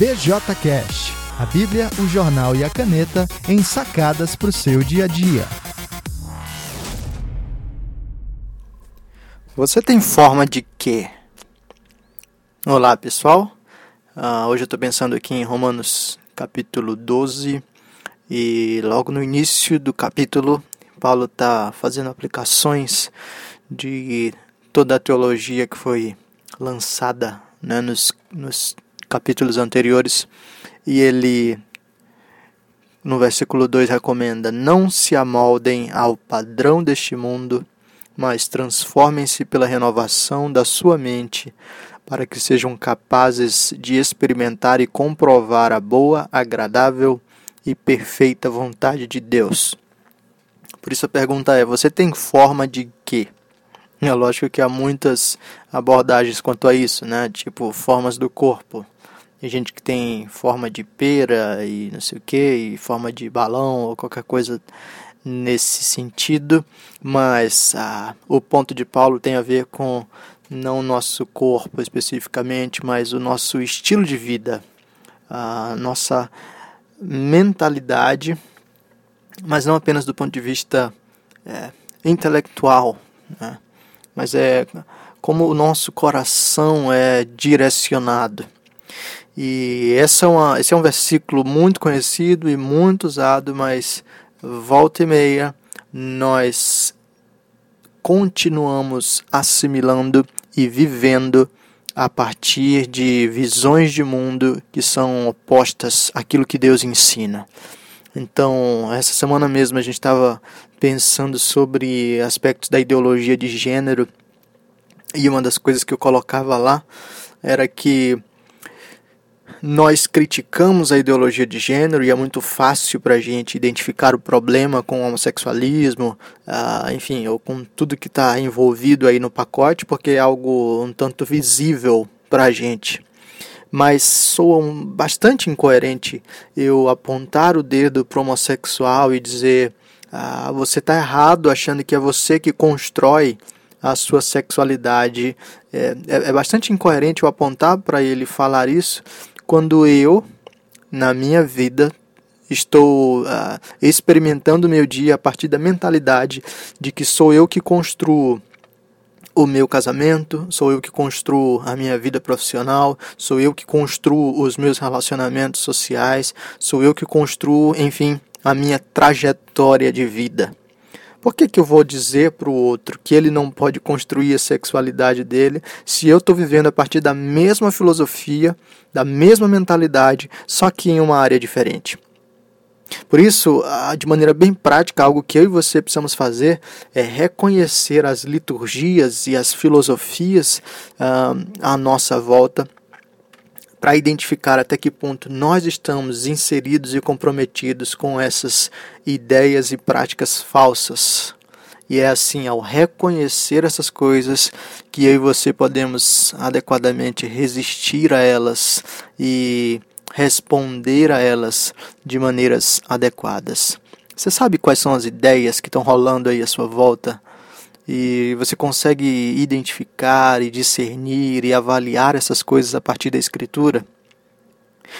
BJCast, a Bíblia, o jornal e a caneta em sacadas para o seu dia a dia. Você tem forma de quê? Olá pessoal, uh, hoje eu estou pensando aqui em Romanos capítulo 12 e logo no início do capítulo Paulo está fazendo aplicações de toda a teologia que foi lançada né, nos, nos capítulos anteriores e ele no versículo 2 recomenda: Não se amoldem ao padrão deste mundo, mas transformem-se pela renovação da sua mente, para que sejam capazes de experimentar e comprovar a boa, agradável e perfeita vontade de Deus. Por isso a pergunta é: você tem forma de quê? É lógico que há muitas abordagens quanto a isso, né? Tipo, formas do corpo. Tem gente que tem forma de pera e não sei o que, e forma de balão ou qualquer coisa nesse sentido, mas ah, o ponto de Paulo tem a ver com não o nosso corpo especificamente, mas o nosso estilo de vida, a nossa mentalidade mas não apenas do ponto de vista é, intelectual, né? mas é como o nosso coração é direcionado. E essa é uma, esse é um versículo muito conhecido e muito usado, mas volta e meia nós continuamos assimilando e vivendo a partir de visões de mundo que são opostas àquilo que Deus ensina. Então, essa semana mesmo a gente estava pensando sobre aspectos da ideologia de gênero e uma das coisas que eu colocava lá era que nós criticamos a ideologia de gênero e é muito fácil para a gente identificar o problema com o homossexualismo, uh, enfim, ou com tudo que está envolvido aí no pacote, porque é algo um tanto visível para a gente mas soa bastante incoerente eu apontar o dedo para homossexual e dizer ah, você está errado achando que é você que constrói a sua sexualidade. É, é, é bastante incoerente eu apontar para ele falar isso quando eu, na minha vida, estou uh, experimentando o meu dia a partir da mentalidade de que sou eu que construo o meu casamento, sou eu que construo a minha vida profissional, sou eu que construo os meus relacionamentos sociais, sou eu que construo, enfim, a minha trajetória de vida. Por que, que eu vou dizer para o outro que ele não pode construir a sexualidade dele se eu estou vivendo a partir da mesma filosofia, da mesma mentalidade, só que em uma área diferente? Por isso, de maneira bem prática, algo que eu e você precisamos fazer é reconhecer as liturgias e as filosofias uh, à nossa volta para identificar até que ponto nós estamos inseridos e comprometidos com essas ideias e práticas falsas. E é assim, ao reconhecer essas coisas, que eu e você podemos adequadamente resistir a elas e responder a elas de maneiras adequadas. Você sabe quais são as ideias que estão rolando aí à sua volta? E você consegue identificar e discernir e avaliar essas coisas a partir da Escritura?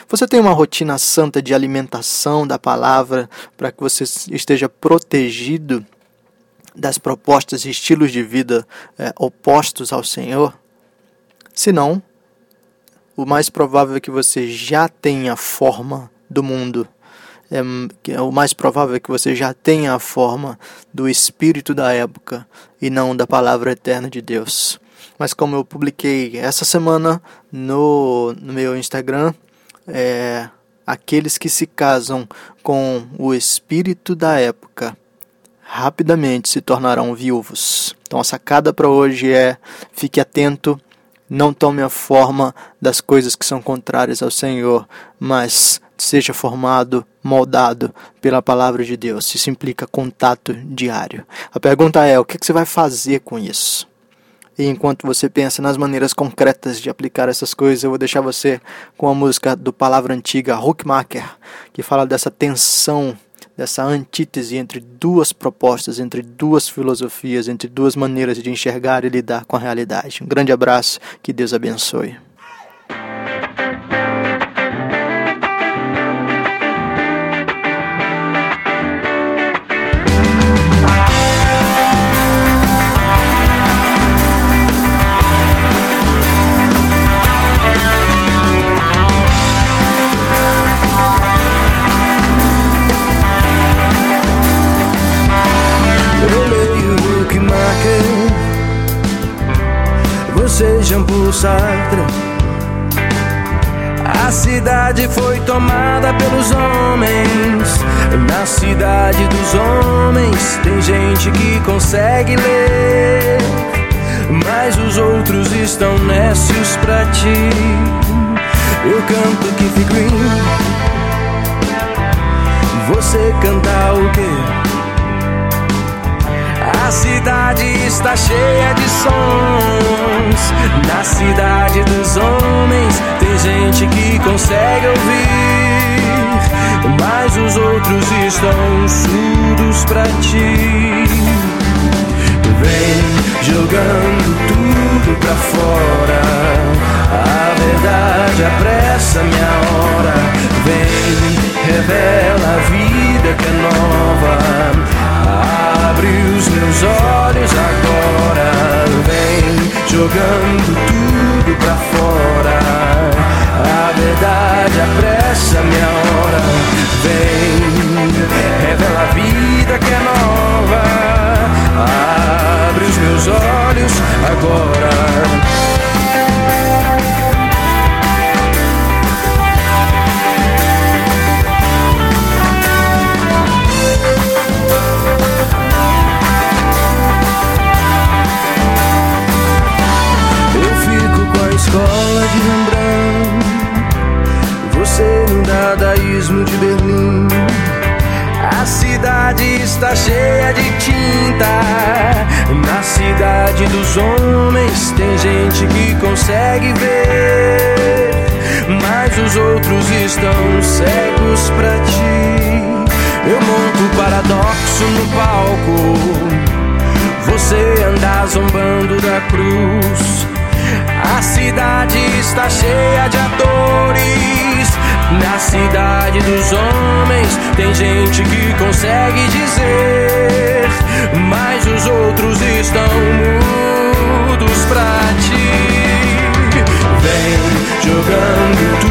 Você tem uma rotina santa de alimentação da palavra para que você esteja protegido das propostas e estilos de vida é, opostos ao Senhor? Se não, o mais provável é que você já tenha forma do mundo. É, o mais provável é que você já tenha a forma do espírito da época e não da palavra eterna de Deus. Mas como eu publiquei essa semana no, no meu Instagram, é, aqueles que se casam com o espírito da época rapidamente se tornarão viúvos. Então a sacada para hoje é fique atento não tome a forma das coisas que são contrárias ao Senhor, mas seja formado, moldado pela palavra de Deus. Isso implica contato diário. A pergunta é: o que você vai fazer com isso? E enquanto você pensa nas maneiras concretas de aplicar essas coisas, eu vou deixar você com a música do Palavra Antiga, Huckmacher, que fala dessa tensão dessa antítese entre duas propostas, entre duas filosofias, entre duas maneiras de enxergar e lidar com a realidade. Um grande abraço, que Deus abençoe. Sartre. A cidade foi tomada pelos homens. Na cidade dos homens tem gente que consegue ler, mas os outros estão nécios pra ti. Eu canto que fico Você canta o quê? A cidade está cheia de sons. Na cidade dos homens tem gente que consegue ouvir, mas os outros estão surdos pra ti. Jogando tudo pra fora. Dadaísmo de Berlim. A cidade está cheia de tinta. Na cidade dos homens tem gente que consegue ver, mas os outros estão cegos pra ti. Eu monto paradoxo no palco. Você anda zombando da cruz. A cidade está cheia de atores. Na cidade dos homens tem gente que consegue dizer, mas os outros estão mudos pra ti. Vem jogando tudo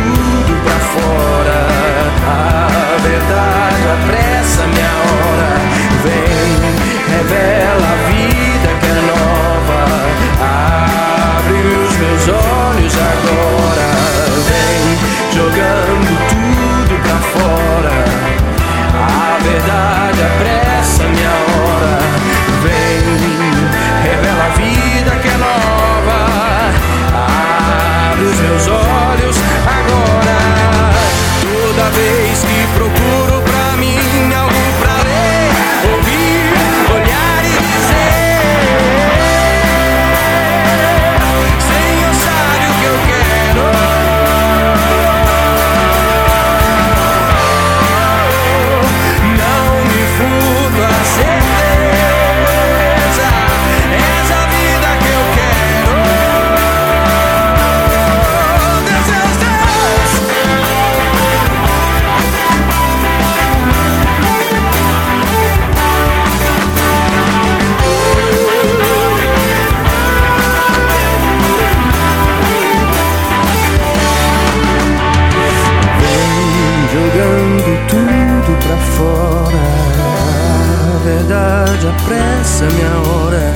apressa minha hora.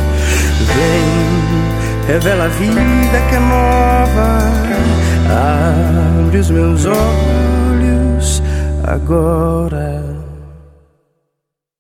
Vem, revela a vida que é nova. Abre os meus olhos agora.